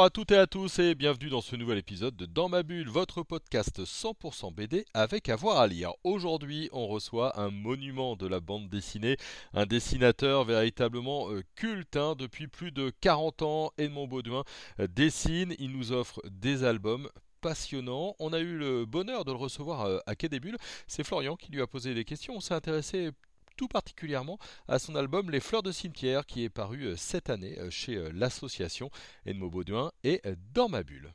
Bonjour à toutes et à tous et bienvenue dans ce nouvel épisode de Dans ma bulle, votre podcast 100% BD avec avoir à, lire. Aujourd'hui, on reçoit un monument de la bande dessinée, un dessinateur véritablement euh, culte hein, depuis plus de 40 ans. Edmond Baudouin euh, dessine, il nous offre des albums passionnants. On a eu le bonheur de le recevoir euh, à Quai des Bulles. C'est Florian qui lui a posé des questions. On s'est intéressé tout particulièrement à son album Les Fleurs de Cimetière qui est paru euh, cette année euh, chez euh, l'association Edmo Baudouin et Dans ma bulle.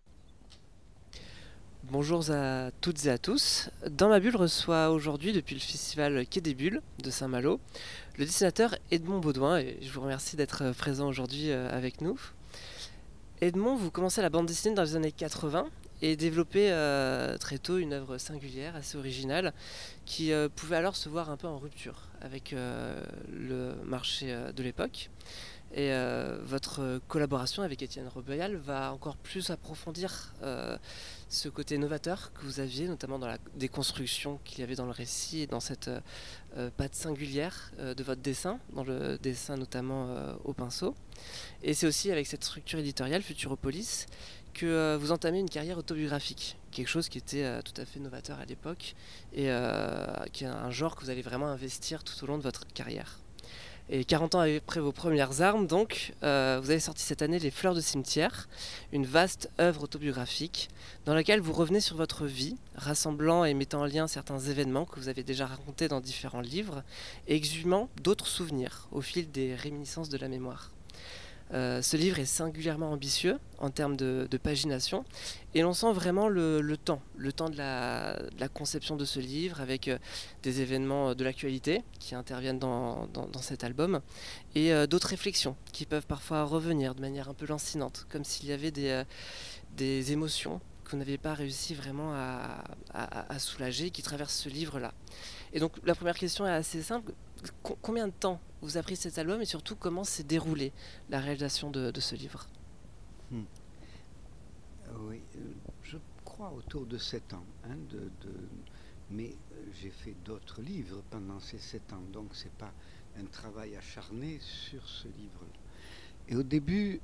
Bonjour à toutes et à tous. Dans ma bulle reçoit aujourd'hui depuis le festival Quai des Bulles de Saint-Malo le dessinateur Edmond Baudouin et je vous remercie d'être présent aujourd'hui avec nous. Edmond, vous commencez la bande dessinée dans les années 80 et développé euh, très tôt une œuvre singulière, assez originale, qui pouvait alors se voir un peu en rupture avec euh, le marché de l'époque. Et votre collaboration avec Étienne Robayal va encore plus approfondir ce côté novateur que vous aviez, notamment dans la déconstruction qu'il y avait dans le récit et dans cette patte singulière de votre dessin, dans le dessin notamment au pinceau. Et c'est aussi avec cette structure éditoriale Futuropolis que euh, vous entamez une carrière autobiographique, quelque chose qui était euh, tout à fait novateur à l'époque et euh, qui est un genre que vous allez vraiment investir tout au long de votre carrière. Et 40 ans après vos premières armes, donc, vous avez sorti cette année Les Fleurs de Cimetière, une vaste œuvre autobiographique dans laquelle vous revenez sur votre vie, rassemblant et mettant en lien certains événements que vous avez déjà racontés dans différents livres, et exhumant d'autres souvenirs au fil des réminiscences de la mémoire. Euh, ce livre est singulièrement ambitieux en termes de, pagination et l'on sent vraiment le, temps, le temps de la, conception de ce livre avec euh, des événements de l'actualité qui interviennent dans, cet album et euh, d'autres réflexions qui peuvent parfois revenir de manière un peu lancinante, comme s'il y avait des, émotions que vous n'avez pas réussi vraiment à, à soulager qui traversent ce livre-là. Et donc la première question est assez simple combien de temps vous a pris cet album et surtout comment s'est déroulée la réalisation de, ce livre hmm. Oui, euh, je crois autour de 7 ans. Hein, mais euh, j'ai fait d'autres livres pendant ces 7 ans, donc c'est pas un travail acharné sur ce livre-là. Et au début,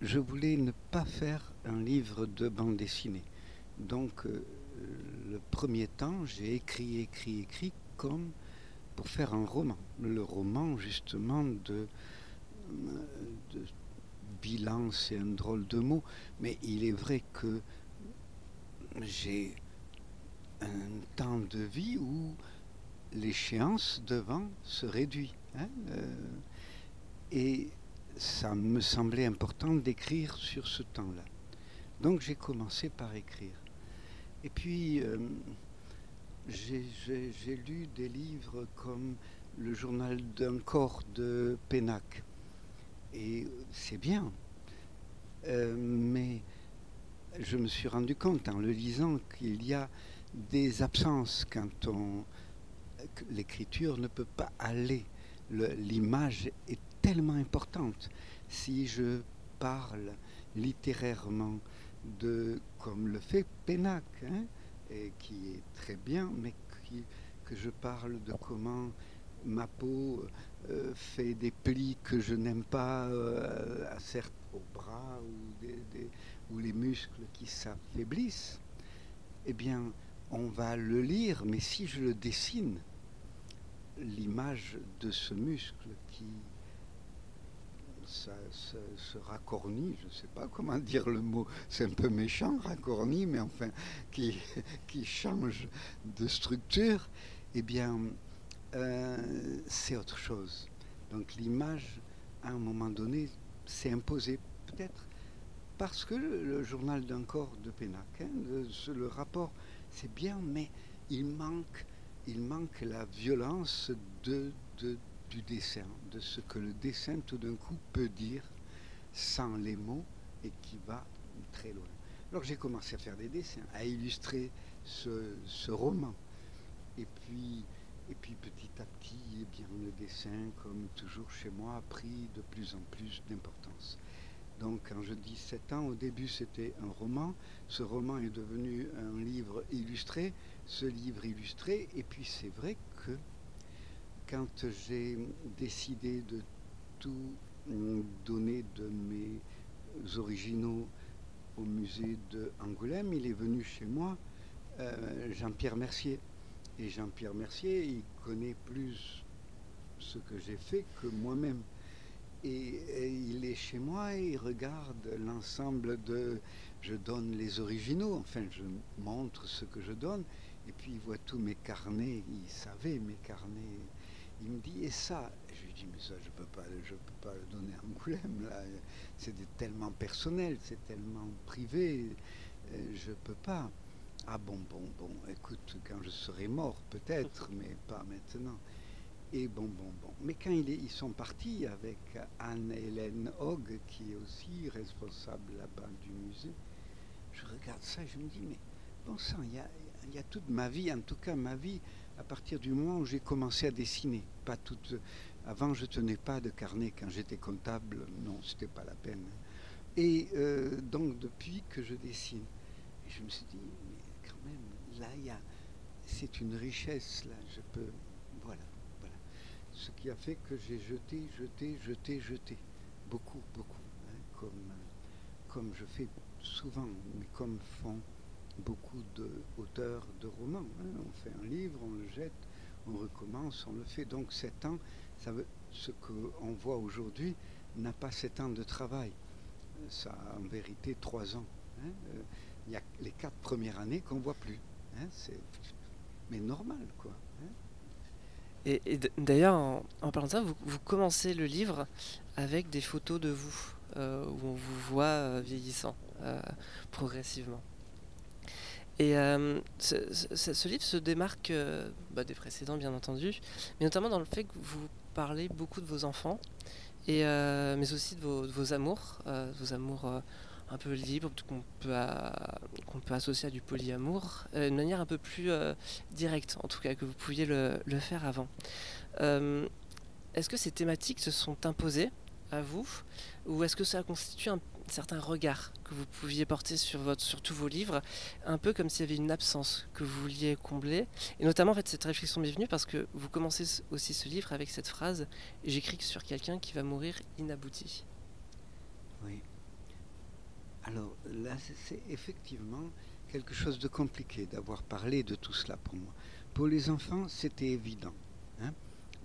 je voulais ne pas faire un livre de bande dessinée. Donc, euh, le premier temps, j'ai écrit, écrit, écrit comme pour faire un roman. Le roman, justement, de, bilan, c'est un drôle de mot, mais il est vrai que j'ai un temps de vie où l'échéance devant se réduit. Hein, euh, et ça me semblait important d'écrire sur ce temps-là. Donc j'ai commencé par écrire. Et puis, euh, j'ai lu des livres comme Le journal d'un corps de Pénac. Et c'est bien. Euh, mais je me suis rendu compte en le lisant qu'il y a des absences quand on l'écriture ne peut pas aller. L'image est tellement importante. Si je parle littérairement de comme le fait Pénac, hein, qui est très bien, mais que je parle de comment ma peau euh, fait des plis que je n'aime pas, euh, à certes au bras ou les muscles qui s'affaiblissent, eh bien, on va le lire, mais si je le dessine, l'image de ce muscle qui ça, se racornit, je ne sais pas comment dire le mot, c'est un peu méchant, racorni, mais enfin, qui, qui change de structure, eh bien, euh, c'est autre chose. Donc l'image, à un moment donné, s'est imposée, peut-être parce que le, journal d'un corps de Pénac, hein, le, le, rapport, c'est bien, mais il manque, il manque la violence de, de du dessin, de ce que le dessin tout d'un coup peut dire sans les mots et qui va très loin. Alors j'ai commencé à faire des dessins, à illustrer ce, roman. Et puis, et puis petit à petit, eh bien, le dessin, comme toujours chez moi, a pris de plus en plus d'importance. Donc quand je dis 7 ans, au début c'était un roman, ce roman est devenu un livre illustré, ce livre illustré, et puis c'est vrai que quand j'ai décidé de tout donner de mes originaux au musée de Angoulême, il est venu chez moi euh, Jean-Pierre Mercier. Et Jean-Pierre Mercier, il connaît plus ce que j'ai fait que moi-même. Et, il est chez moi il regarde l'ensemble de... Je donne les originaux, enfin je montre ce que je donne, et puis il voit tous mes carnets, il savait mes carnets. Il me dit, et ça Je lui dis, mais ça je ne peux, pas, je peux pas le donner à Angoulême, là. C'est tellement personnel, c'est tellement privé, euh, je ne peux pas. Ah bon, bon, bon, écoute, quand je serai mort, peut-être, mais pas maintenant. Et bon, bon, bon. Mais quand ils sont partis avec Anne-Hélène Hogg, qui est aussi responsable là-bas du musée, je regarde ça et je me dis, mais bon sang, il y a, y a, toute ma vie, en tout cas ma vie, à partir du moment où j'ai commencé à dessiner. Pas toute. Avant, je tenais pas de carnet. Quand j'étais comptable, non, c'était pas la peine. Et euh, donc, depuis que je dessine, je me suis dit, même, là, il y a, c'est une richesse, là, je peux, voilà, voilà. Ce qui a fait que j'ai jeté, jeté, jeté, jeté, beaucoup, beaucoup, hein, comme, comme je fais souvent, mais comme font beaucoup d'auteurs de, romans. Hein. On fait un livre, on le jette, on recommence, on le fait. Donc sept ans, ça veut, ce qu'on voit aujourd'hui n'a pas sept ans de travail. Ça a en vérité trois ans. Hein. Euh, il y a les quatre premières années qu'on ne voit plus. Hein, mais normal, quoi. Et, d'ailleurs, en, parlant de ça, vous, commencez le livre avec des photos de vous, euh, où on vous voit euh, vieillissant progressivement. Et ce, livre se démarque bah, des précédents, bien entendu, mais notamment dans le fait que vous parlez beaucoup de vos enfants, et, mais aussi de vos, amours, vos amours un peu libre, qu'on peut, associer à du polyamour, euh, de manière un peu plus euh, directe, en tout cas, que vous pouviez le, faire avant. Euh, est-ce que ces thématiques se sont imposées à vous, ou est-ce que ça constitue un certain regard que vous pouviez porter sur, tous vos livres, un peu comme s'il y avait une absence que vous vouliez combler Et notamment, en fait, cette réflexion m'est venue parce que vous commencez aussi ce livre avec cette phrase « J'écris sur quelqu'un qui va mourir inabouti ». Oui. Alors là, c'est effectivement quelque chose de compliqué d'avoir parlé de tout cela pour moi. Pour les enfants, c'était évident. Hein.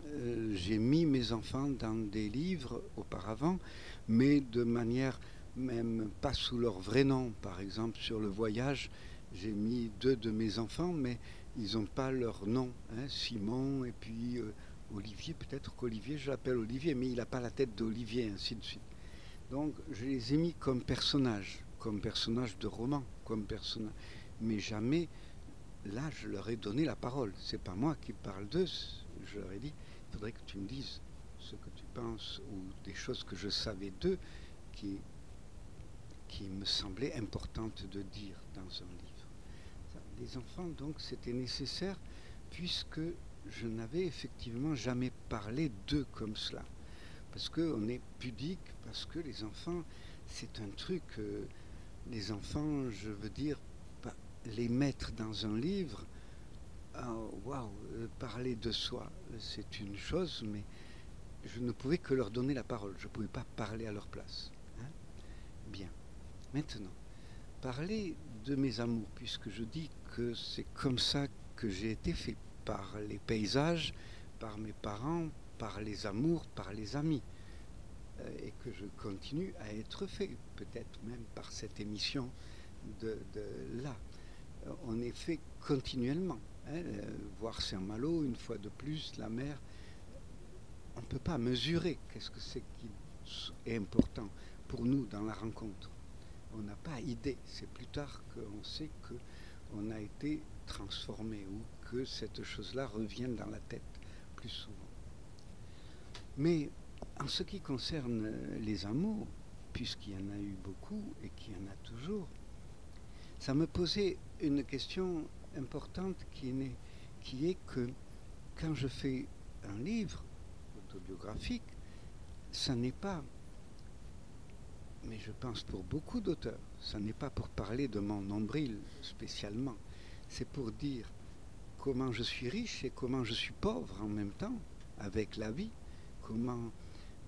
Euh, j'ai mis mes enfants dans des livres auparavant, mais de manière même pas sous leur vrai nom. Par exemple, sur le voyage, j'ai mis deux de mes enfants, mais ils n'ont pas leur nom. Hein. Simon et puis euh, Olivier, peut-être qu'Olivier, je l'appelle Olivier, mais il n'a pas la tête d'Olivier, ainsi de suite. Donc je les ai mis comme personnages, comme personnages de roman, comme personnage. Mais jamais, là, je leur ai donné la parole. C'est pas moi qui parle d'eux. Je leur ai dit, il faudrait que tu me dises ce que tu penses ou des choses que je savais d'eux qui, qui me semblaient importantes de dire dans un livre. Les enfants, donc, c'était nécessaire puisque je n'avais effectivement jamais parlé d'eux comme cela parce qu'on est pudique, parce que les enfants, c'est un truc, euh, les enfants, je veux dire, les mettre dans un livre, oh, waouh, euh, parler de soi, c'est une chose, mais je ne pouvais que leur donner la parole, je ne pouvais pas parler à leur place. Hein. Bien. Maintenant, parler de mes amours, puisque je dis que c'est comme ça que j'ai été fait, par les paysages, par mes parents, par les amours, par les amis, euh, et que je continue à être fait, peut-être même par cette émission de, là. On est fait continuellement. Hein, euh, voir Saint-Malo, une fois de plus, la mer, on ne peut pas mesurer qu'est-ce que c'est qui est important pour nous dans la rencontre. On n'a pas idée. C'est plus tard qu'on sait qu'on a été transformé ou que cette chose-là revient dans la tête plus souvent. Mais en ce qui concerne les amours, puisqu'il y en a eu beaucoup et qu'il y en a toujours, ça me posait une question importante qui est que quand je fais un livre autobiographique, ça n'est pas mais je pense pour beaucoup d'auteurs, ce n'est pas pour parler de mon nombril spécialement, c'est pour dire comment je suis riche et comment je suis pauvre en même temps avec la vie, comment,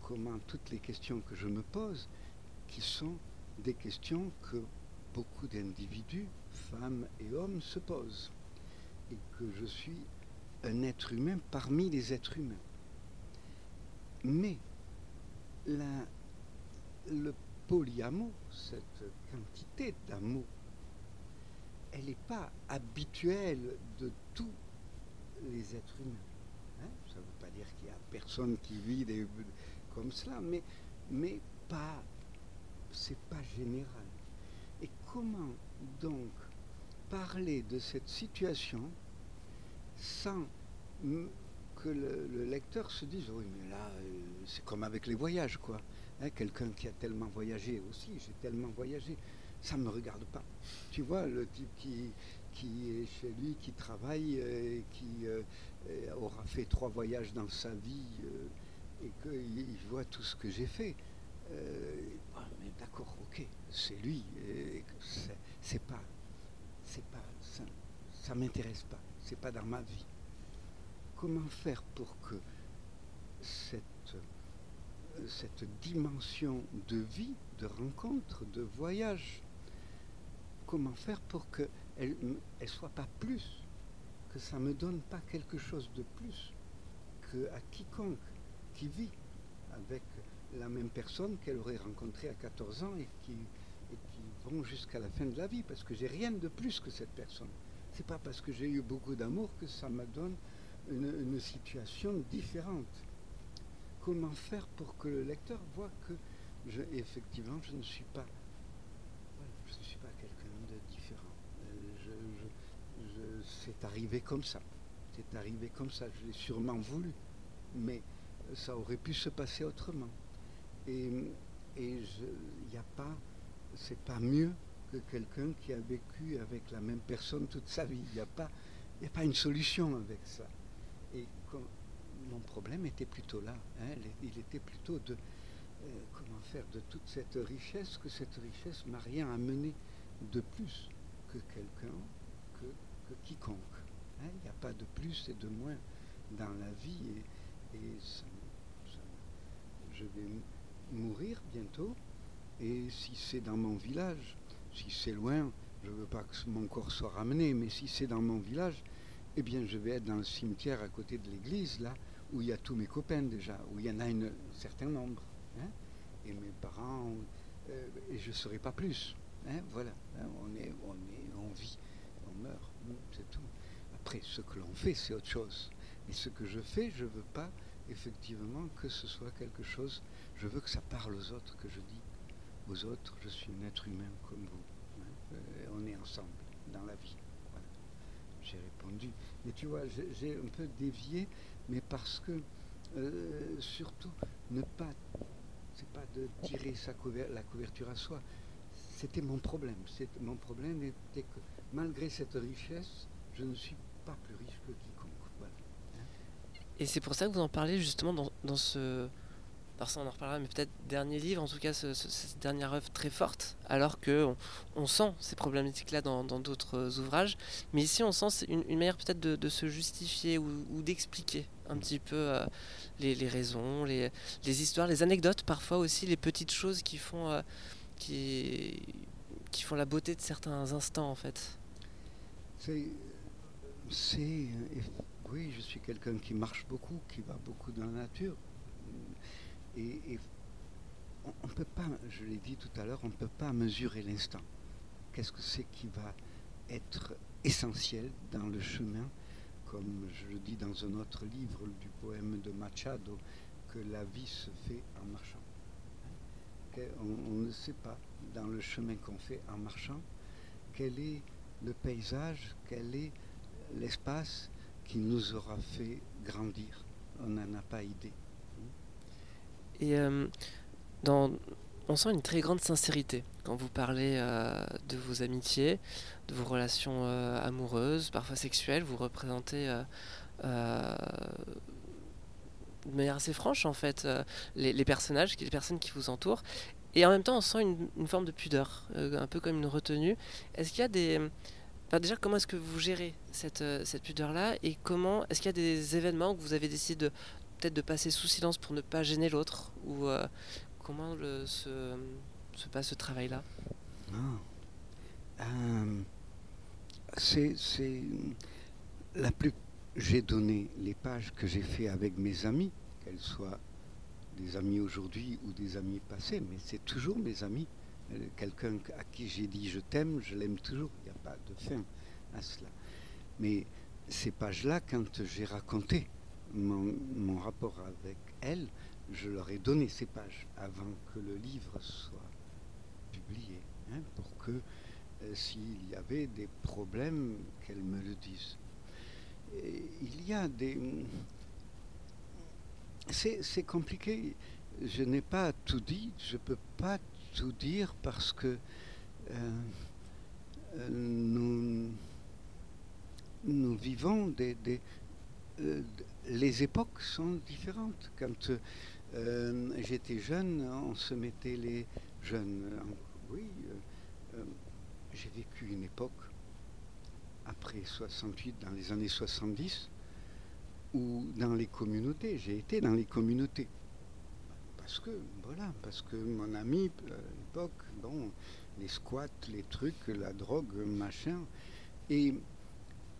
comment toutes les questions que je me pose, qui sont des questions que beaucoup d'individus, femmes et hommes, se posent, et que je suis un être humain parmi les êtres humains. Mais le polyamour, cette quantité d'amour, elle n'est pas habituelle de tous les êtres humains. Hein. Ça ne veut pas dire qu'il n'y a personne qui vit comme cela, mais, mais pas, c'est pas général. Et comment donc parler de cette situation sans que le, lecteur se dise oui mais là euh, c'est comme avec les voyages quoi. Hein, quelqu'un qui a tellement voyagé aussi, j'ai tellement voyagé, ça ne me regarde pas. Tu vois, le type qui, qui est chez lui, qui travaille, euh, qui euh, aura fait trois voyages dans sa vie et qu'il voit tout ce que j'ai fait. Ah, mais d'accord, ok, c'est lui, c'est pas, c'est pas, ça, ça m'intéresse pas, c'est pas dans ma vie comment faire pour que cette, dimension de vie, de rencontre, de voyage, comment faire pour qu'elle ne soit pas plus, que ça ne me donne pas quelque chose de plus que à quiconque qui vit avec la même personne qu'elle aurait rencontrée à 14 ans et qui, et qui vont jusqu'à la fin de la vie, parce que j'ai rien de plus que cette personne. C'est pas parce que j'ai eu beaucoup d'amour que ça me donne une, situation différente. Comment faire pour que le lecteur voit que, je, effectivement, je ne suis pas, je ne suis pas quelqu'un de différent. Euh, c'est arrivé comme ça. C'est arrivé comme ça. Je l'ai sûrement voulu, mais ça aurait pu se passer autrement. Et, et il n'y a pas, c'est pas mieux que quelqu'un qui a vécu avec la même personne toute sa vie. Il n'y a pas, a pas une solution avec ça. Et mon problème était plutôt là. Hein, il était plutôt de euh, comment faire de toute cette richesse, que cette richesse m'a rien amené de plus que quelqu'un, que, quiconque. Hein. Il n'y a pas de plus et de moins dans la vie. Et, je vais mourir bientôt. Et si c'est dans mon village, si c'est loin, je ne veux pas que mon corps soit ramené, mais si c'est dans mon village, eh bien, je vais être dans le cimetière à côté de l'église, là, où il y a tous mes copains déjà, où il y en a un certain nombre. Hein, et mes parents, euh, et je ne saurai pas plus. Hein, voilà, hein, on, est, on, est, vit, on meurt, c'est tout. Après, ce que l'on fait, c'est autre chose. Et ce que je fais, je ne veux pas effectivement que ce soit quelque chose, je veux que ça parle aux autres, que je dis aux autres, je suis un être humain comme vous. Euh, on est ensemble dans la vie j'ai répondu. Mais tu vois, j'ai un peu dévié, mais parce que euh, surtout ne pas, c'est pas de tirer sa la couverture à soi. C'était mon problème. Mon problème était que malgré cette richesse, je ne suis pas plus riche que quiconque. Et c'est pour ça que vous en parlez justement dans, dans ce alors ça on en reparlera, mais peut-être dernier livre, en tout cas cette dernière œuvre très forte, alors que on, sent ces problématiques-là dans d'autres ouvrages, mais ici on sent une, une manière peut-être de, se justifier ou, d'expliquer un petit peu euh, les, raisons, les, histoires, les anecdotes, parfois aussi les petites choses qui font, euh, qui font la beauté de certains instants en fait. C'est, oui, je suis quelqu'un qui marche beaucoup, qui va beaucoup dans la nature et, on ne peut pas, je l'ai dit tout à l'heure, on ne peut pas mesurer l'instant. Qu'est-ce que c'est qui va être essentiel dans le chemin, comme je le dis dans un autre livre du poème de Machado, que la vie se fait en marchant. On, ne sait pas, dans le chemin qu'on fait en marchant, quel est le paysage, quel est l'espace qui nous aura fait grandir. On n'en a pas idée. Et euh, on sent une très grande sincérité quand vous parlez euh, de vos amitiés, de vos relations euh, amoureuses, parfois sexuelles. Vous représentez de manière assez franche en fait les, personnages, les personnes qui vous entourent. Et en même temps, on sent une, forme de pudeur, un peu comme une retenue. Est-ce qu'il y a des... Déjà, comment est-ce que vous gérez cette, cette pudeur-là Et comment est-ce qu'il y a des événements que vous avez décidé de peut-être de passer sous silence pour ne pas gêner l'autre Ou euh, comment le, se, se passe ce travail-là? Ah. Euh, c'est, c'est la plus. J'ai donné les pages que j'ai fait avec mes amis, qu'elles soient des amis aujourd'hui ou des amis passés, mais c'est toujours mes amis. Euh, Quelqu'un à qui j'ai dit je t'aime, je l'aime toujours. Il n'y a pas de fin à cela. Mais ces pages-là, quand j'ai raconté mon, mon rapport avec elle, je leur ai donné ces pages avant que le livre soit publié, hein, pour que euh, s'il y avait des problèmes, qu'elle me le dise. Et il y a des... C'est compliqué. Je n'ai pas tout dit. Je ne peux pas tout dire parce que euh, euh, nous, nous vivons des... des les époques sont différentes. Quand euh, j'étais jeune, on se mettait les jeunes. en- oui, euh, euh, j'ai vécu une époque après 68, dans les années 70, où dans les communautés, j'ai été dans les communautés. Parce que, voilà, parce que mon ami, euh, à l'époque, bon, les squats, les trucs, la drogue, machin, et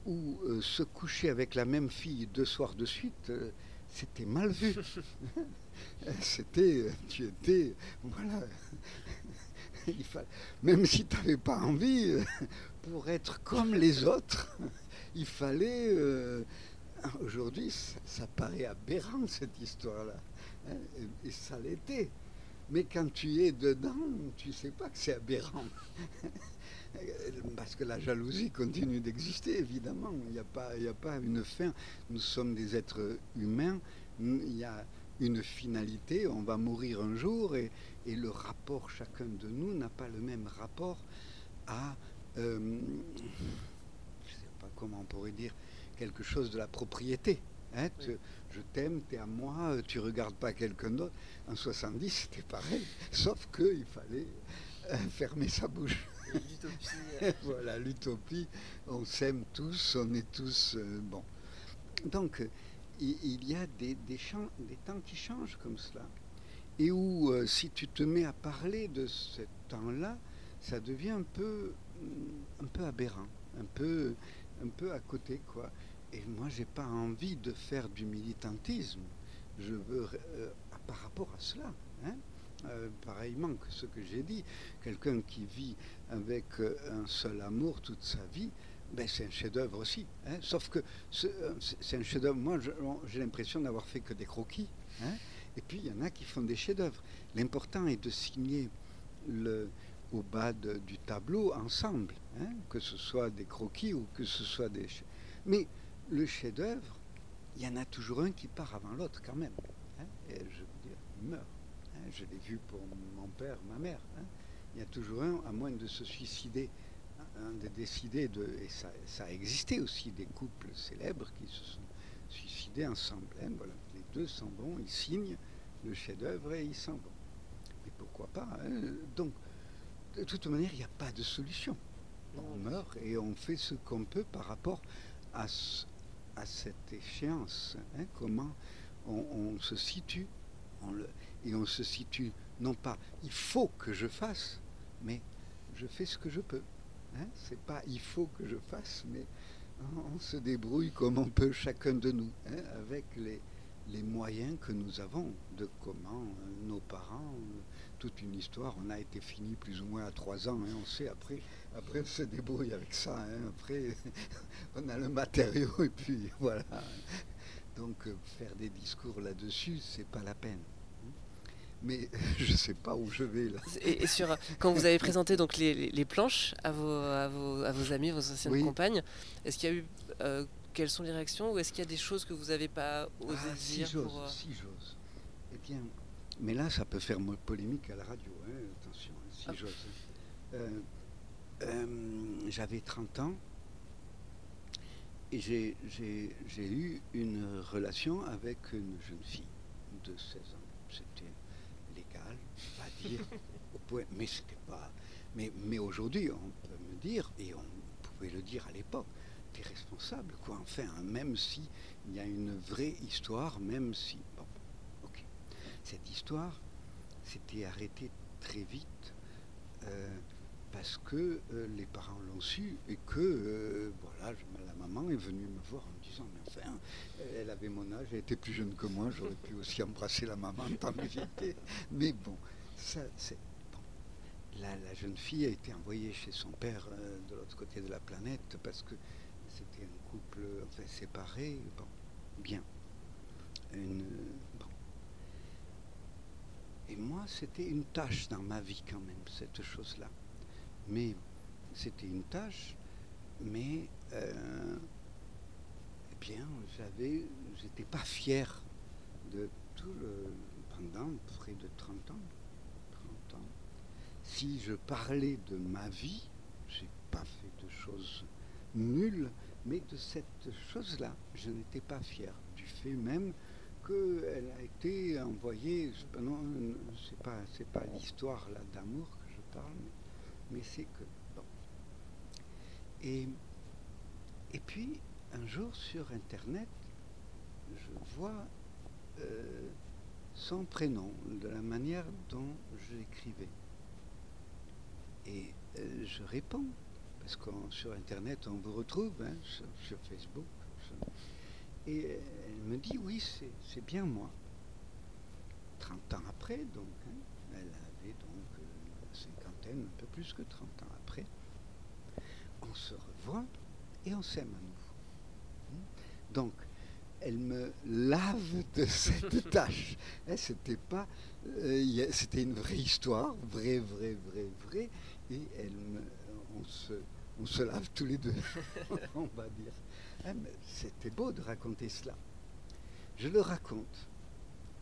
où euh, se coucher avec la même fille deux soirs de suite, euh, c'était mal vu. c'était, euh, tu étais, voilà. Il fa- Même si tu n'avais pas envie, pour être comme les autres, il fallait. euh, Aujourd'hui, ça, ça paraît aberrant cette histoire-là. hein, et, et ça l'était. Mais quand tu es dedans, tu sais pas que c'est aberrant. Parce que la jalousie continue d'exister, évidemment. Il n'y a, pas- il y a pas une fin. Nous sommes des êtres humains. Il y a une finalité. On va mourir un jour et, et le rapport, chacun de nous n'a pas le même rapport à. euh, je ne sais pas comment on pourrait dire quelque chose de la propriété. hein. Tu- je t'aime, tu es à moi, tu regardes pas quelqu'un d'autre. En 70, c'était pareil, sauf qu'il fallait euh, fermer sa bouche. voilà, l'utopie, on s'aime tous, on est tous euh, bon. Donc, euh, il, y a des, temps qui changent comme cela. Et où, euh, si tu te mets à parler de ce temps-là, ça devient un peu, mm, un peu aberrant, un peu, à côté, quoi. Et moi, j'ai pas envie de faire du militantisme. Je veux, par rapport à cela, hein, euh, pareillement que ce que j'ai dit, quelqu'un qui vit avec euh, un seul amour toute sa vie, ben c'est un chef-d'œuvre aussi. hein. Sauf que euh, c'est un chef-d'œuvre. Moi, j'ai l'impression d'avoir fait que des croquis. hein. Et puis, il y en a qui font des chefs-d'œuvre. L'important est de signer au bas du tableau ensemble, hein, que ce soit des croquis ou que ce soit des. Mais le chef-d'œuvre, il y en a toujours un qui part avant l'autre quand même. Et je veux dire, il meurt. Je l'ai vu pour mon père, ma mère. hein. Il y a toujours un, à moins de se suicider, hein, de décider de. Et ça, ça a existé aussi des couples célèbres qui se sont suicidés ensemble. hein. Voilà, les deux s'en vont, ils signent le chef-d'œuvre et ils s'en vont. Mais pourquoi pas hein. Donc, de toute manière, il n'y a pas de solution. On meurt et on fait ce qu'on peut par rapport à, ce- à cette échéance. hein. Comment on, on se situe on le- et on se situe non pas il faut que je fasse, mais je fais ce que je peux. Hein. C'est pas il faut que je fasse, mais on, se débrouille comme on peut chacun de nous, hein, avec les, les moyens que nous avons de comment euh, nos parents, euh, toute une histoire, on a été fini plus ou moins à trois ans, hein, on sait, après, après on se débrouille avec ça, hein, après on a le matériau et puis voilà. Donc euh, faire des discours là-dessus, c'est pas la peine. Mais je sais pas où je vais là. Et, sur, quand vous avez présenté donc les, planches à vos, à, vos, à vos amis, vos anciennes Oui. compagnes, est-ce qu'il y a eu. euh, quelles sont les réactions ou est-ce qu'il y a des choses que vous n'avez pas osé Ah, si dire j'ose, pour, euh, si j'ose. Eh bien, mais là, ça peut faire polémique à la radio, hein, attention, hein, si Ah. j'ose. Euh, euh, J'avais 30 ans et j'ai- j'ai j'ai eu une relation avec une jeune fille de 16 ans. C'était mais aujourd'hui, on peut me dire, et on pouvait le dire à l'époque, t'es responsable, quoi. Enfin, hein, même si il y a une vraie histoire, même si. Bon, ok. Cette histoire s'était arrêtée très vite. euh, parce que euh, les parents l'ont su et que euh, voilà, la maman est venue me voir en me disant mais enfin, elle avait mon âge, elle était plus jeune que moi, j'aurais pu aussi embrasser la maman tant. Mais bon, La, jeune fille a été envoyée chez son père euh, de l'autre côté de la planète parce que c'était un couple séparé. Bon, bien. Bon. Et moi, c'était une tâche dans ma vie quand même, cette chose-là. Mais c'était une tâche, mais euh, eh bien, j'avais, j'étais pas fier de tout pendant près de 30 ans. 30 ans. Si je parlais de ma vie, j'ai pas fait de choses nulles, mais de cette chose-là, je n'étais pas fier du fait même qu'elle a été envoyée. je- Non, c'est pas, pas l'histoire d'amour que je parle, mais, c'est que. Et puis un jour sur internet, je vois euh, son prénom, de la manière dont je l'écrivais. Et euh, je réponds, parce que sur internet on vous retrouve, hein, sur, Facebook. et euh, elle me dit oui, c'est bien moi. 30 ans après, donc, hein, elle avait donc euh, cinquantaine, un peu plus que 30 ans après, on se revoit et on s'aime à nouveau. Hmm. Donc, elle me lave de cette tâche. Hein, c'était pas, euh, c'était une vraie histoire, vraie, vraie, vraie, vraie, et elle me, on se, on se lave tous les deux, on va dire. Mais c'était beau de raconter cela. Je le raconte,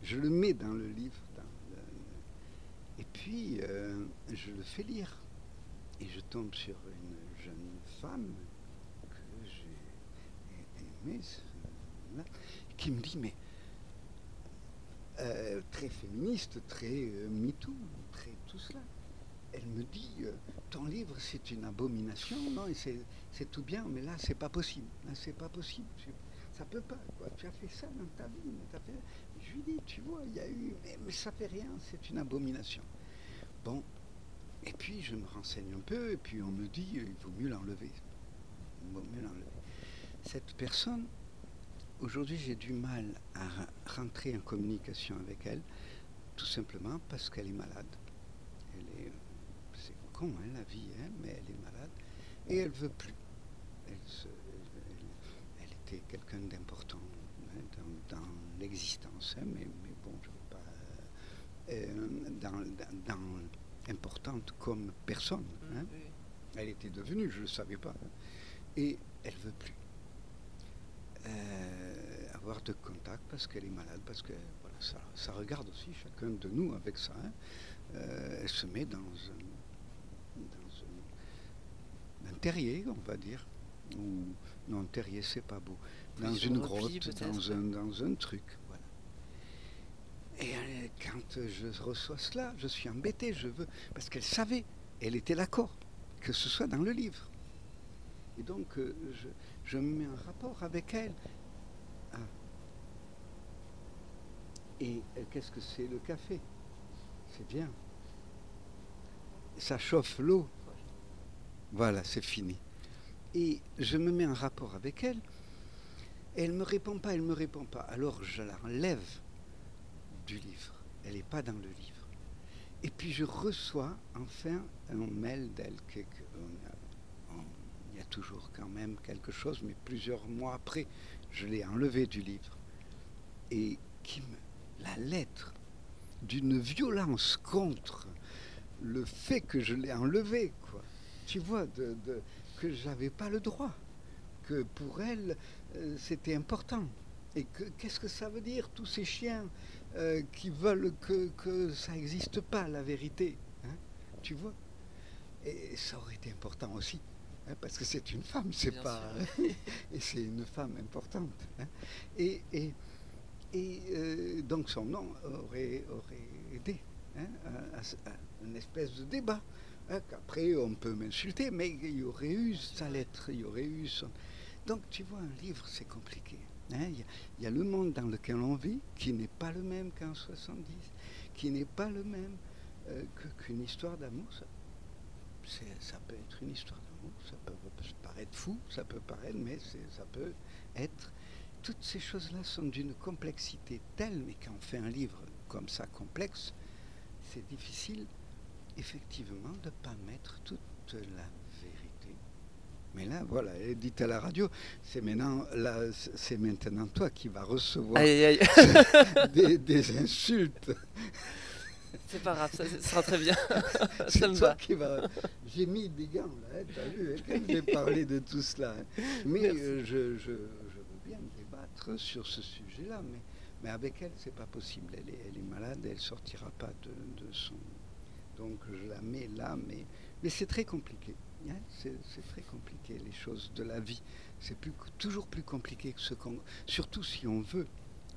je le mets dans le livre, dans le- et puis euh, je le fais lire. Et je tombe sur une jeune femme que j'ai aimée, qui me dit, mais euh, très féministe, très euh, MeToo, très tout cela. Elle me dit, euh, ton livre c'est une abomination, non, et c'est, tout bien, mais là c'est pas possible, là c'est pas possible, ça peut pas, tu as fait ça dans ta vie, je lui dis, tu vois, il y a eu, mais, mais ça fait rien, c'est une abomination. Bon, et puis je me renseigne un peu, et puis on me dit, euh, il vaut mieux l'enlever. Il vaut mieux l'enlever. Cette personne, aujourd'hui j'ai du mal à re- rentrer en communication avec elle, tout simplement parce qu'elle est malade. Elle est, c'est con, hein, la vie, hein, mais elle est malade, et elle veut plus. Elle, se- elle- elle était quelqu'un d'important hein, dans, dans l'existence, hein, mais, mais bon, je veux pas... euh, dans, importante comme personne. Oui. Elle était devenue, je ne le savais pas. Et elle veut plus euh, avoir de contact parce qu'elle est malade, parce que voilà, ça, ça regarde aussi chacun de nous avec ça. hein. Euh, elle se met dans un, dans un, un terrier, on va dire. Ou, non, terrier, c'est pas beau. Dans Plus une un repli, grotte, dans un, dans un truc. Voilà. Et quand je reçois cela, je suis embêté, je veux. Parce qu'elle savait, elle était d'accord, que ce soit dans le livre. Et donc, euh, je, me mets en rapport avec elle. Ah. Et euh, qu'est-ce que c'est le café? C'est bien. Ça chauffe l'eau. Voilà, c'est fini. Et je me mets en rapport avec elle. Et elle ne me répond pas, elle ne me répond pas. Alors je l'enlève du livre. Elle n'est pas dans le livre. Et puis je reçois enfin un mail d'elle. Il y a toujours quand même quelque chose, mais plusieurs mois après, je l'ai enlevé du livre. Et qui me, la lettre d'une violence contre le fait que je l'ai enlevé, quoi. Tu vois, de, de- que j'avais pas le droit, que pour elle euh, c'était important. Et que qu'est-ce que ça veut dire tous ces chiens euh, qui veulent que, que ça n'existe pas la vérité, hein, tu vois? Et ça aurait été important aussi, parce que c'est une femme, c'est Bien pas et c'est une femme importante. hein. Et, et, et, euh, donc son nom aurait, aurait aidé hein, à- à- à- une espèce de débat. Hein, qu'après, on peut m'insulter, mais il y aurait eu sa lettre, il y aurait eu son... Donc, tu vois, un livre, c'est compliqué. hein. Il y, a- il y a le monde dans lequel on vit qui n'est pas le même qu'en 70, qui n'est pas le même euh, que- qu'une histoire d'amour. Ça, ça peut être une histoire d'amour, ça peut paraître fou, ça peut paraître, mais ça peut être. Toutes ces choses-là sont d'une complexité telle, mais quand on fait un livre comme ça complexe, c'est difficile effectivement de ne pas mettre toute la vérité. Mais là, voilà, elle dite à la radio, c'est maintenant, c'est maintenant toi qui vas recevoir Aïe, aïe, aïe. des, des insultes. C'est pas grave, ça, ça sera très bien. C'est ça me va. qui vas. J'ai mis des gants là, hein, t'as vu, hein, quand j'ai parlé de tout cela. hein. Mais euh, je, je, je veux bien débattre sur ce sujet-là, mais, mais avec elle, c'est pas possible. Elle est, elle est malade, elle sortira pas de, de son. Donc je la mets là, mais, mais c'est très compliqué. hein, C'est c'est très compliqué, les choses de la vie. C'est plus, toujours plus compliqué que ce qu'on. Surtout si on veut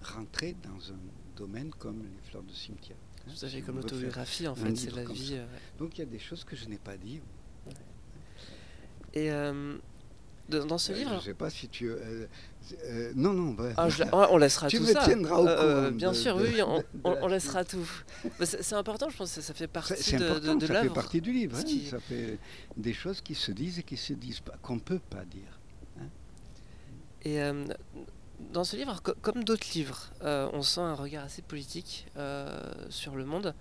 rentrer dans un domaine comme les fleurs de cimetière. Hein, Tout à fait comme l'autobiographie, en fait, c'est la vie. euh, donc il y a des choses que je n'ai pas dit. Et euh, dans ce Euh, livre, Je ne sais pas si tu. euh, non, non, bah, Ah, je on laissera Tu tout me ça. tiendras au courant bien de- sûr, de- oui, on, laissera tout. C'est important, je pense que ça fait partie de, de ça fait l'œuvre. partie du livre. Hein, qui- Ça fait des choses qui se disent et qui se disent pas, qu'on ne peut pas dire. Et euh, dans ce livre, co- comme d'autres livres, euh, on sent un regard assez politique euh, sur le monde.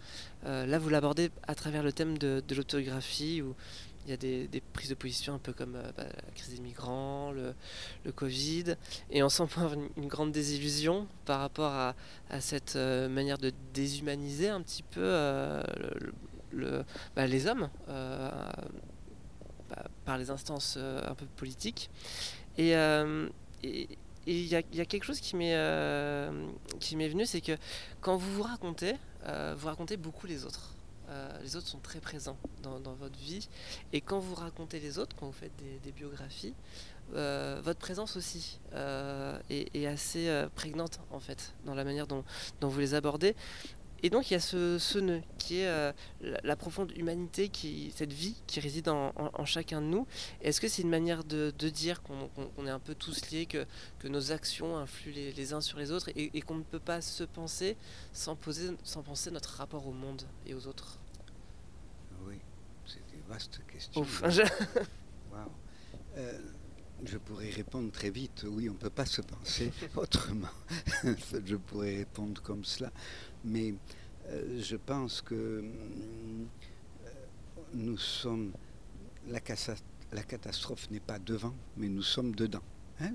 Euh, là, vous l'abordez à travers le thème de, de où il y a des, prises de position un peu comme bah, la crise des migrants, le, Covid, et on sent une, une grande désillusion par rapport à, cette manière de déshumaniser un petit peu bah, les hommes bah, par les instances un peu politiques. Et et il y, a- quelque chose qui m'est euh, qui m'est venu, c'est que quand vous vous racontez, euh, vous racontez beaucoup les autres. Euh, les autres sont très présents dans, votre vie. Et quand vous racontez les autres, quand vous faites des, biographies, votre présence aussi est, assez prégnante en fait dans la manière dont vous les abordez. Et donc il y a ce, ce nœud qui est euh, la, la profonde humanité, qui, cette vie qui réside en, en- en chacun de nous. Est-ce que c'est une manière de, de dire qu'on est un peu tous liés, que, que nos actions influent les, les uns sur les autres et, et qu'on ne peut pas se penser sans, poser, sans penser notre rapport au monde et aux autres? Oui, c'est des vastes questions. Ouf, je- Waouh. Euh, je pourrais répondre très vite, oui, on ne peut pas se penser autrement. je pourrais répondre comme cela. Mais euh, je pense que euh, nous sommes. La, catastrophe n'est pas devant, mais nous sommes dedans. hein.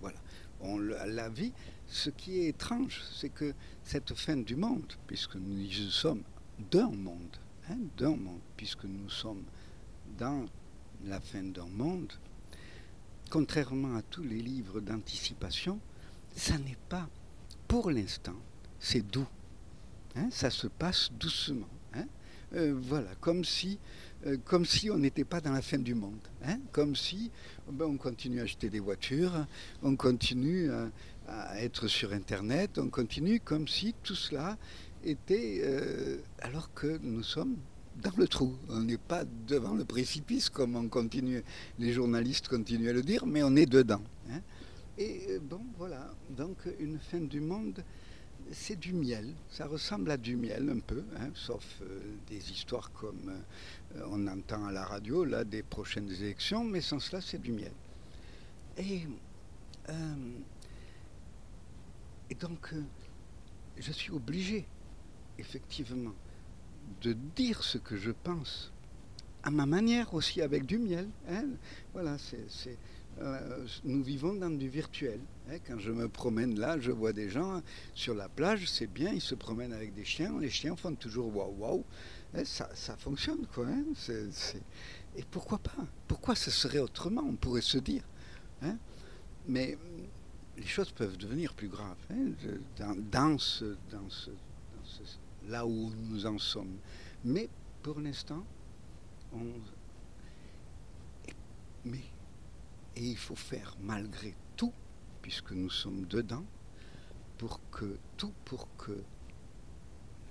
Voilà. On, la vie, ce qui est étrange, c'est que cette fin du monde, puisque nous sommes d'un monde, hein, d'un monde, puisque nous sommes dans la fin d'un monde, contrairement à tous les livres d'anticipation, ça n'est pas, pour l'instant, c'est doux. Hein, ça se passe doucement. hein. Euh, voilà, comme si, euh, comme si on n'était pas dans la fin du monde. hein, comme si ben, on continue à acheter des voitures, on continue à, être sur Internet, on continue comme si tout cela était, euh, alors que nous sommes dans le trou. On n'est pas devant le précipice comme on les journalistes continuent à le dire, mais on est dedans. Et bon, voilà. Donc une fin du monde, c'est du miel. Ça ressemble à du miel un peu, hein, sauf euh, des histoires comme euh, on entend à la radio là des prochaines élections, mais sans cela, c'est du miel. Et, euh, donc, je suis obligé, effectivement, de dire ce que je pense à ma manière aussi avec du miel. hein. Voilà, c'est, euh, nous vivons dans du virtuel. hein. Quand je me promène là, je vois des gens sur la plage, c'est bien, ils se promènent avec des chiens, les chiens font toujours waouh waouh. Hein, Ça, ça fonctionne quoi. hein. Et pourquoi pas? Pourquoi ce serait autrement? On pourrait se dire. hein. Mais hum, les choses peuvent devenir plus graves hein, dans, ce, dans ce- là où nous en sommes. Mais pour l'instant, on... mais et il faut faire malgré tout, puisque nous sommes dedans, pour que tout pour que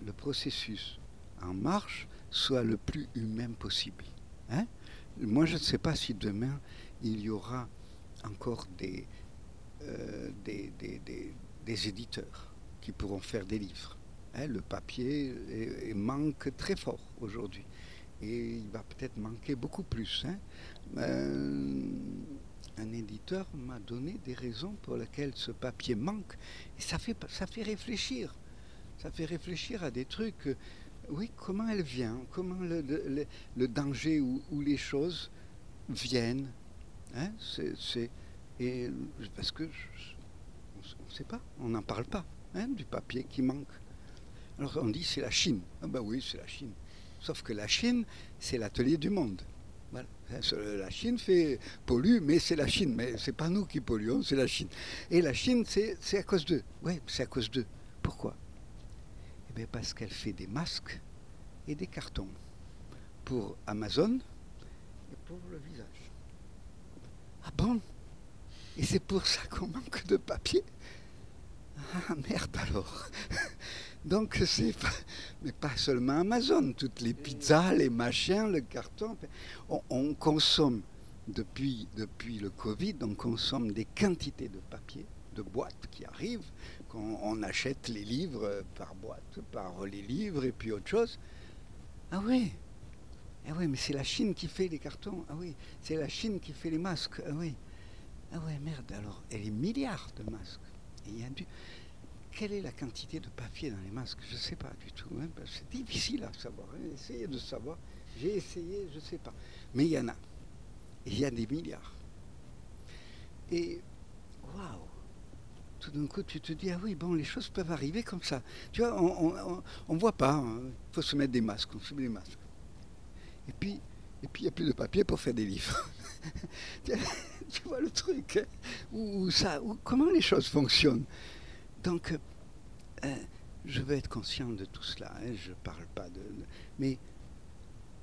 le processus en marche soit le plus humain possible. Hein Moi, je ne sais pas si demain, il y aura encore des, euh, des, des, des, des, éditeurs qui pourront faire des livres. Hein le papier manque très fort aujourd'hui. Et il va peut-être manquer beaucoup plus. Hein euh, un éditeur m'a donné des raisons pour lesquelles ce papier manque. Et ça fait, réfléchir. Ça fait réfléchir à des trucs. Oui, comment elle vient Comment le, danger ou, les choses viennent hein c'est, et Parce que on ne sait pas, on n'en parle pas hein, du papier qui manque. Alors on dit c'est la Chine. Ah ben oui, c'est la Chine. Sauf que la Chine, c'est l'atelier du monde. La Chine fait pollue, mais c'est la Chine. Mais c'est pas nous qui polluons, c'est la Chine. Et la Chine, c'est à cause d'eux. Oui, c'est à cause d'eux. Pourquoi? Eh bien, parce qu'elle fait des masques et des cartons pour Amazon et pour le visage. Ah bon? Et c'est pour ça qu'on manque de papier? Ah merde alors donc c'est pas, mais pas seulement Amazon, toutes les pizzas, les machins, le carton. On, on, consomme depuis, depuis le Covid, on consomme des quantités de papier, de boîtes qui arrivent, qu'on on achète les livres par boîte, par les livres et puis autre chose. Ah oui, ah oui, mais c'est la Chine qui fait les cartons. Ah oui, c'est la Chine qui fait les masques. Ah oui. Ah ouais, merde, alors, et les milliards de masques. Il y a quelle est la quantité de papier dans les masques? Je ne sais pas du tout. Hein, c'est difficile à savoir. Hein, essayez de savoir. J'ai essayé, je ne sais pas. Mais il y en a. Il y a des milliards. Et waouh Tout d'un coup, tu te dis, ah oui, bon, les choses peuvent arriver comme ça. Tu vois, on ne voit pas. Il hein, faut se mettre des masques. On se met des masques. Et puis, et puis il n'y a plus de papier pour faire des livres. tu vois le truc ça, Comment les choses fonctionnent? Donc, euh, je veux être conscient de tout cela. Hein, je ne parle pas de. Mais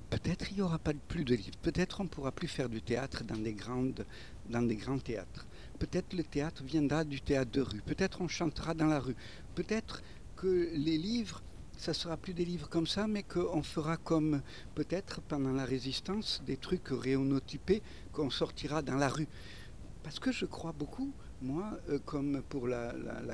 peut-être il n'y aura pas plus de livres. Peut-être on ne pourra plus faire du théâtre dans des, grandes, dans des grands théâtres. Peut-être le théâtre viendra du théâtre de rue. Peut-être on chantera dans la rue. Peut-être que les livres, ça ne sera plus des livres comme ça, mais qu'on fera comme peut-être pendant la résistance des trucs réonotypés qu'on sortira dans la rue. Parce que je crois beaucoup moi, euh, comme pour la,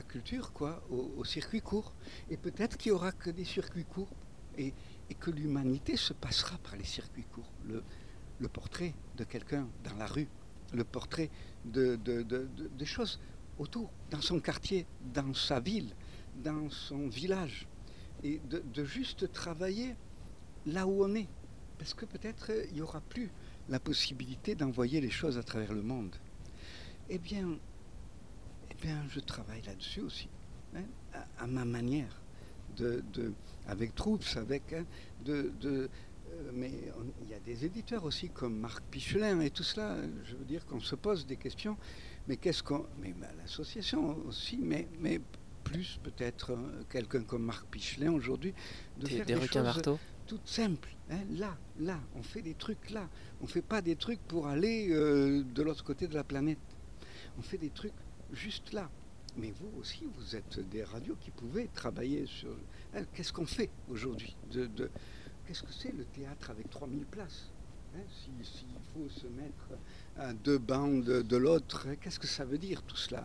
culture, quoi, au, circuit court. Et peut-être qu'il n'y aura que des circuits courts et, que l'humanité se passera par les circuits courts. Le, portrait de quelqu'un dans la rue, le portrait de, choses autour, dans son quartier, dans sa ville, dans son village. Et de, juste travailler là où on est. Parce que peut-être il n'y aura plus la possibilité d'envoyer les choses à travers le monde. Eh bien, bien, je travaille là-dessus aussi, hein, à, à, ma manière, de, de, avec Troups, avec, hein, de, de euh, mais il y a des éditeurs aussi comme Marc Pichelin et tout cela. Je veux dire qu'on se pose des questions, mais qu'est-ce qu'on, mais bah, l'association aussi, mais, mais plus peut-être euh, quelqu'un comme Marc Pichelin aujourd'hui, de des, faire des, des choses marteau. toutes simples. Hein, là, là, on fait des trucs là. On fait pas des trucs pour aller euh, de l'autre côté de la planète. On fait des trucs juste là. Mais vous aussi, vous êtes des radios qui pouvaient travailler sur... Hein, Qu'est-ce qu'on fait aujourd'hui de. Qu'est-ce que c'est le théâtre avec 3000 places hein, S'il si, si faut se mettre à deux bandes de, de l'autre, hein, qu'est-ce que ça veut dire tout cela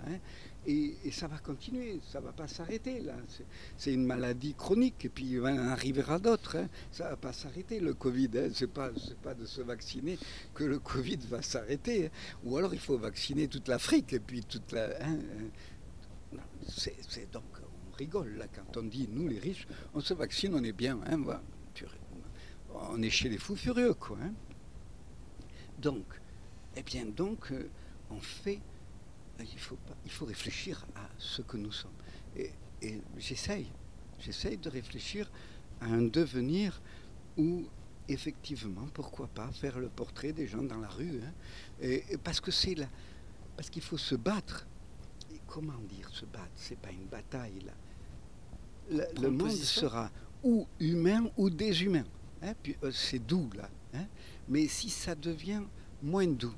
et, ça va continuer, ça ne va pas s'arrêter là. C'est une maladie chronique et puis il en arrivera d'autres. Ça ne va pas s'arrêter le Covid. Ce n'est pas, de se vacciner que le Covid va s'arrêter. Ou alors il faut vacciner toute l'Afrique et puis toute la... Hein, donc on rigole là quand on dit nous les riches on se vaccine on est bien hein, on est chez les fous furieux quoi hein. donc eh bien donc euh, on fait il faut pas il faut réfléchir à ce que nous sommes et, et j'essaye j'essaye de réfléchir à un devenir où effectivement pourquoi pas faire le portrait des gens dans la rue hein, et, et parce que c'est là parce qu'il faut se battre comment dire se battre? C'est pas une bataille là. Le, le monde sera ou humain ou déshumain. Hein, puis euh, c'est doux là. Hein, mais si ça devient moins doux,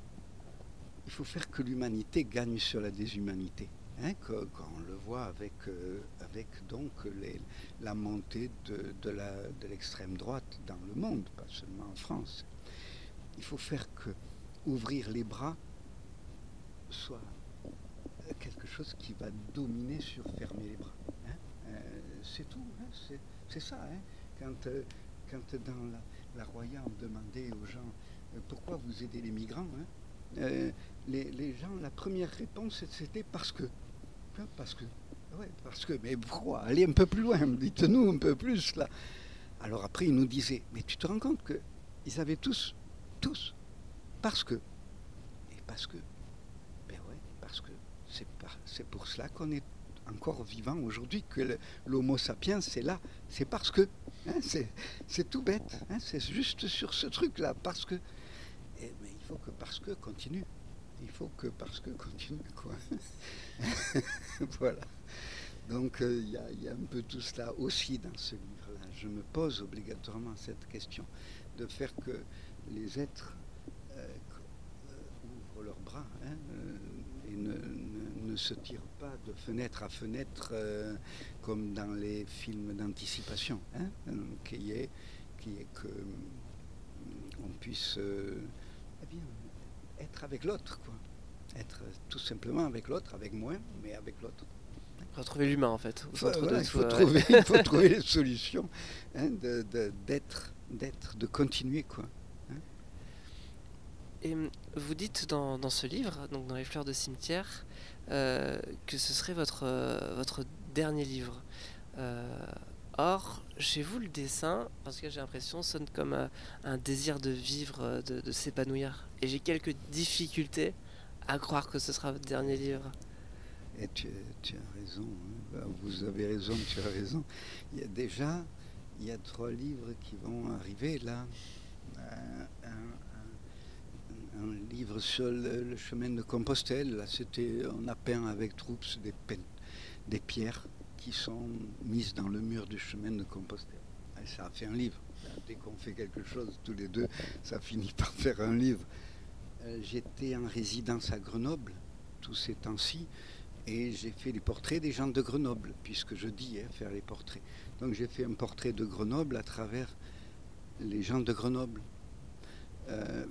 il faut faire que l'humanité gagne sur la déshumanité. Hein, quand on le voit avec, euh, avec donc la montée de, de l'extrême droite dans le monde, pas seulement en France. Il faut faire que ouvrir les bras soit quelque chose qui va dominer sur fermer les bras. hein. Euh, c'est tout, hein, c'est, ça. hein. Quand, euh, quand dans la, la Roya on demandait aux gens pourquoi vous aidez les migrants, les, gens, la première réponse c'était parce que. Parce que. Ouais, parce que. Mais pourquoi Allez un peu plus loin, dites-nous un peu plus là. Alors après, ils nous disaient, mais tu te rends compte que ils avaient tous, tous, parce que. Et parce que. Ben ouais, parce que c'est pour cela qu'on est encore vivant aujourd'hui, que l'homo sapiens c'est là. C'est parce que. hein, c'est tout bête. hein, c'est juste sur ce truc-là, parce que. Et- mais il faut que parce que continue. Il faut que parce que continue, quoi. voilà. Donc euh, il y, a- un peu tout cela aussi dans ce livre-là. Je me pose obligatoirement cette question de faire que les êtres euh, euh, ouvrent leurs bras hein, et ne, ne- se tirent pas de fenêtre à fenêtre comme dans les films d'anticipation. hein, qui est, qui puisse eh bien, être avec l'autre, quoi. Être euh, tout simplement avec l'autre, avec moi, mais avec l'autre. Retrouver l'humain en fait. au de il, faut trouver, il faut trouver les solutions hein, d'être, d'être, de continuer quoi. Et hum, vous dites dans, dans ce livre, donc dans Les fleurs de cimetière, euh, que ce serait votre, euh, votre dernier livre. Euh, chez vous, le dessin, parce que j'ai l'impression, sonne comme euh, un désir de vivre, euh, de, s'épanouir. Et j'ai quelques difficultés à croire que ce sera votre dernier livre. Et tu, as raison, hein. Ben, vous avez raison, tu as raison. Il y a déjà, il y a trois livres qui vont arriver là. Un, livre sur le, chemin de Compostelle, là c'était, on a peint avec Troups des, des pierres qui sont mises dans le mur du chemin de Compostelle. Ça a fait un livre. Dès qu'on fait quelque chose tous les deux, ça finit par faire un livre. Euh, J'étais en résidence à Grenoble tous ces temps-ci et j'ai fait les portraits des gens de Grenoble, puisque je dis hein, faire les portraits. Donc j'ai fait un portrait de Grenoble à travers les gens de Grenoble. Euh,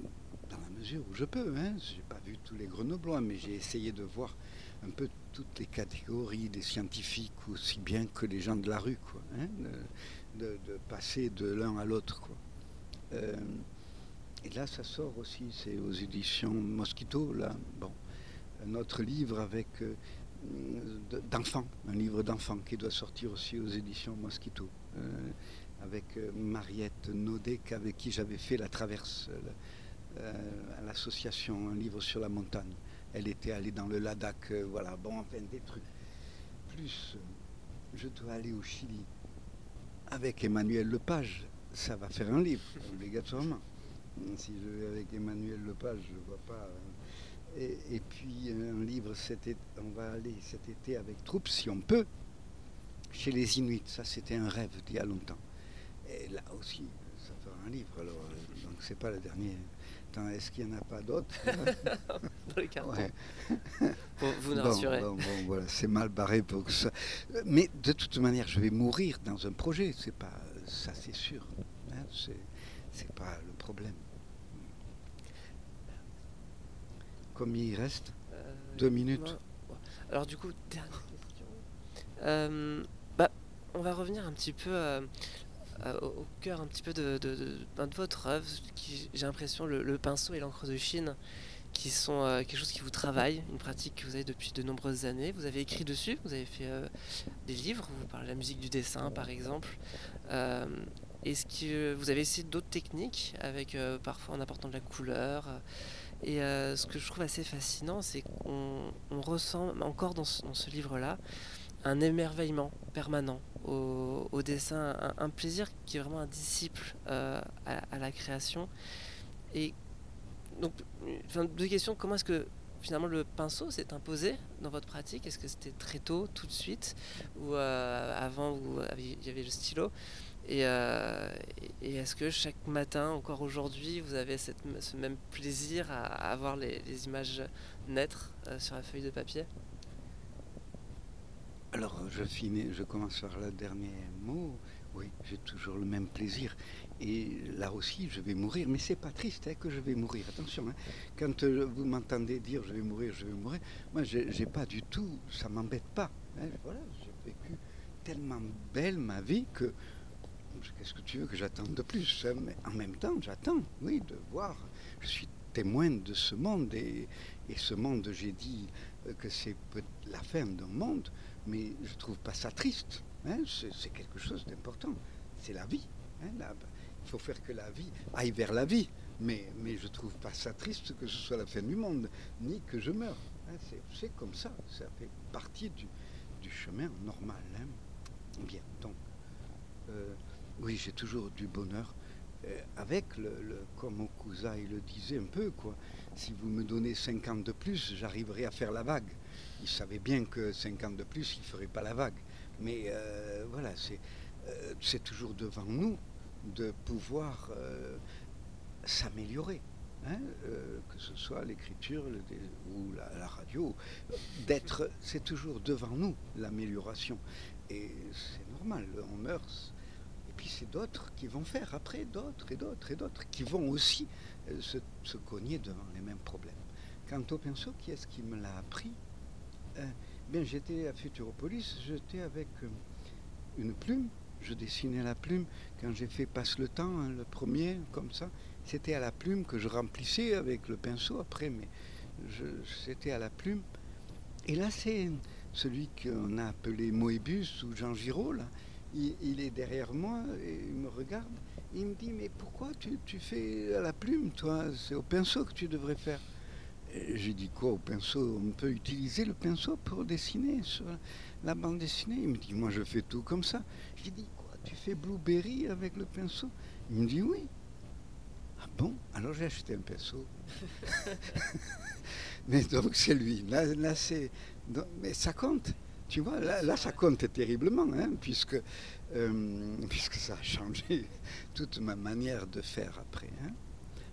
dans la mesure où je peux. Hein. Je n'ai pas vu tous les Grenoblois, mais j'ai essayé de voir un peu toutes les catégories des scientifiques, aussi bien que les gens de la rue, quoi, hein, de, passer de l'un à l'autre. quoi. Euh, et là, ça sort aussi, c'est aux éditions Mosquito, là. Bon, livre avec euh, de- d'enfants, un livre d'enfants qui doit sortir aussi aux éditions Mosquito, euh, avec Mariette Nodek, avec qui j'avais fait la traverse à l'association, un livre sur la montagne. Elle était allée dans le Ladakh, euh, voilà, bon, enfin des trucs. Plus, euh, je dois aller au Chili avec Emmanuel Lepage, ça va faire un livre, obligatoirement. Si je vais avec Emmanuel Lepage, je ne vois pas. euh, et, et puis euh, un livre, cet été- on va aller cet été avec Troupe, si on peut, chez les Inuits. Ça, c'était un rêve d'il y a longtemps. Et là aussi, ça fera un livre. Alors, donc c'est pas le dernier. Attends, est-ce qu'il n'y en a pas d'autres Dans le carton. Ouais. Pour vous nous Bon, rassurer. bon, bon, voilà, c'est mal barré pour que ça. Mais de toute manière, je vais mourir dans un projet. C'est pas ça, c'est sûr. hein, c'est, pas le problème. Combien il reste? Euh, Deux minutes. Alors du coup, dernière question. Euh, bah, on va revenir un petit peu euh, au au cœur un petit peu de, de, de- ben, votre œuvre, j'ai l'impression le, pinceau et l'encre de Chine, qui sont euh, quelque chose qui vous travaille, une pratique que vous avez depuis de nombreuses années. Vous avez écrit dessus, vous avez fait euh, des livres, vous parlez de la musique du dessin par exemple. Euh, Est-ce que vous avez essayé d'autres techniques avec euh, parfois en apportant de la couleur euh, et euh, ce que je trouve assez fascinant, c'est qu'on on ressent encore dans ce livre-là un émerveillement permanent au, dessin, un, plaisir qui est vraiment un disciple euh, à, la création. Et donc, deux questions. Comment est-ce que finalement le pinceau s'est imposé dans votre pratique? Est-ce que c'était très tôt, tout de suite? Ou euh, avant, aviez- il y avait le stylo? Et, euh, et- est-ce que chaque matin, encore aujourd'hui, vous avez ce même plaisir à, à voir les, images naître sur la feuille de papier? Alors, je finis, je commence par le dernier mot. Oui, j'ai toujours le même plaisir. Et là aussi, je vais mourir. Mais c'est pas triste hein, que je vais mourir. Attention, hein. quand euh, vous m'entendez dire je vais mourir, je vais mourir, moi, j'ai pas du tout, ça m'embête pas. Hein. Voilà, j'ai vécu tellement belle ma vie que qu'est-ce que tu veux que j'attende de plus Mais en même temps, j'attends, oui, de voir. Je suis témoin de ce monde et, ce monde, j'ai dit euh, que c'est la fin d'un monde, mais je trouve pas ça triste. Hein, c'est quelque chose d'important. C'est la vie. Hein, il faut faire que la vie aille vers la vie. Mais, mais je ne trouve pas ça triste que ce soit la fin du monde, ni que je meure. Hein, c'est comme ça. Ça fait partie du, chemin normal. Bien, donc, euh, oui, j'ai toujours du bonheur. Euh, avec le, comme Okusa il le disait un peu, quoi. Si vous me donnez 50 de plus, j'arriverai à faire la vague. Il savait bien que 50 de plus, il ne ferait pas la vague. Mais euh, voilà, euh, c'est toujours devant nous de pouvoir s'améliorer. Hein, que ce soit l'écriture ou la, radio, d'être, c'est toujours devant nous l'amélioration. Et c'est normal, on meurt. C'est d'autres qui vont faire après, d'autres et d'autres et d'autres, qui vont aussi se, se, cogner devant les mêmes problèmes. Quant au pinceau, qui est-ce qui me l'a appris? Bien, j'étais à Futuropolis, j'étais avec euh, une plume, je dessinais la plume. Quand j'ai fait Passe le temps, hein, le premier, comme ça, c'était à la plume que je remplissais avec le pinceau après, mais c'était à la plume. Et là, c'est celui qu'on a appelé Moebius ou Jean Giraud, Il, est derrière moi et il me regarde. Il me dit, mais pourquoi tu, tu fais à la plume, toi? C'est au pinceau que tu devrais faire. J'ai dit quoi au pinceau? On peut utiliser le pinceau pour dessiner sur la bande dessinée? Il me dit moi je fais tout comme ça. J'ai dit quoi Tu fais Blueberry avec le pinceau? Il me dit oui. Ah bon? Alors j'ai acheté un pinceau. mais donc c'est lui. Là, là c'est. Mais ça compte. Tu vois, là, là ça compte terriblement, hein, puisque, euh, puisque ça a changé toute ma manière de faire après. Hein.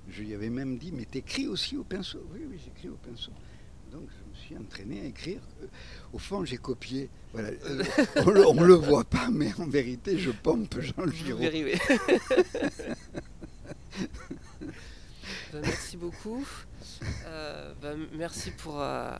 Je lui avais même dit, mais t'écris aussi au pinceau Oui, oui, j'écris au pinceau. Donc je me suis entraîné à écrire. Au fond, j'ai copié. Voilà, euh, on ne le voit pas, mais en vérité, je pompe Jean Giraud. Oui. Ben, merci beaucoup. Euh, ben, merci pour, euh,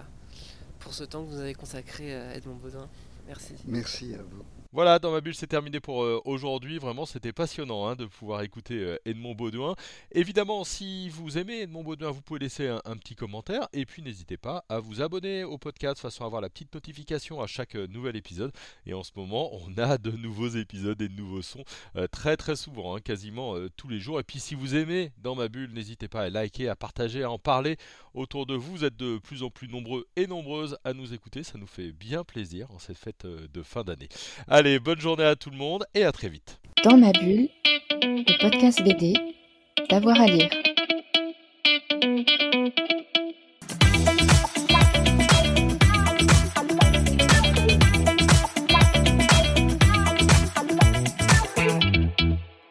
pour ce temps que vous avez consacré à Edmond Baudin. Merci. Merci à vous. Voilà, dans ma bulle, c'est terminé pour euh, aujourd'hui. Vraiment, c'était passionnant hein, de pouvoir écouter euh, Edmond Baudouin. Évidemment, si vous aimez Edmond Baudouin, vous pouvez laisser un, petit commentaire. Et puis, n'hésitez pas à vous abonner au podcast façon à avoir la petite notification à chaque euh, nouvel épisode. Et en ce moment, on a de nouveaux épisodes et de nouveaux sons très très souvent, hein, quasiment tous les jours. Et puis, si vous aimez dans ma bulle, n'hésitez pas à liker, à partager, à en parler autour de vous. Vous êtes de plus en plus nombreux et nombreuses à nous écouter. Ça nous fait bien plaisir en cette fête de fin d'année. Allez, bonne journée à tout le monde et à très vite. Dans ma bulle, le podcast BD, d'avoir à lire.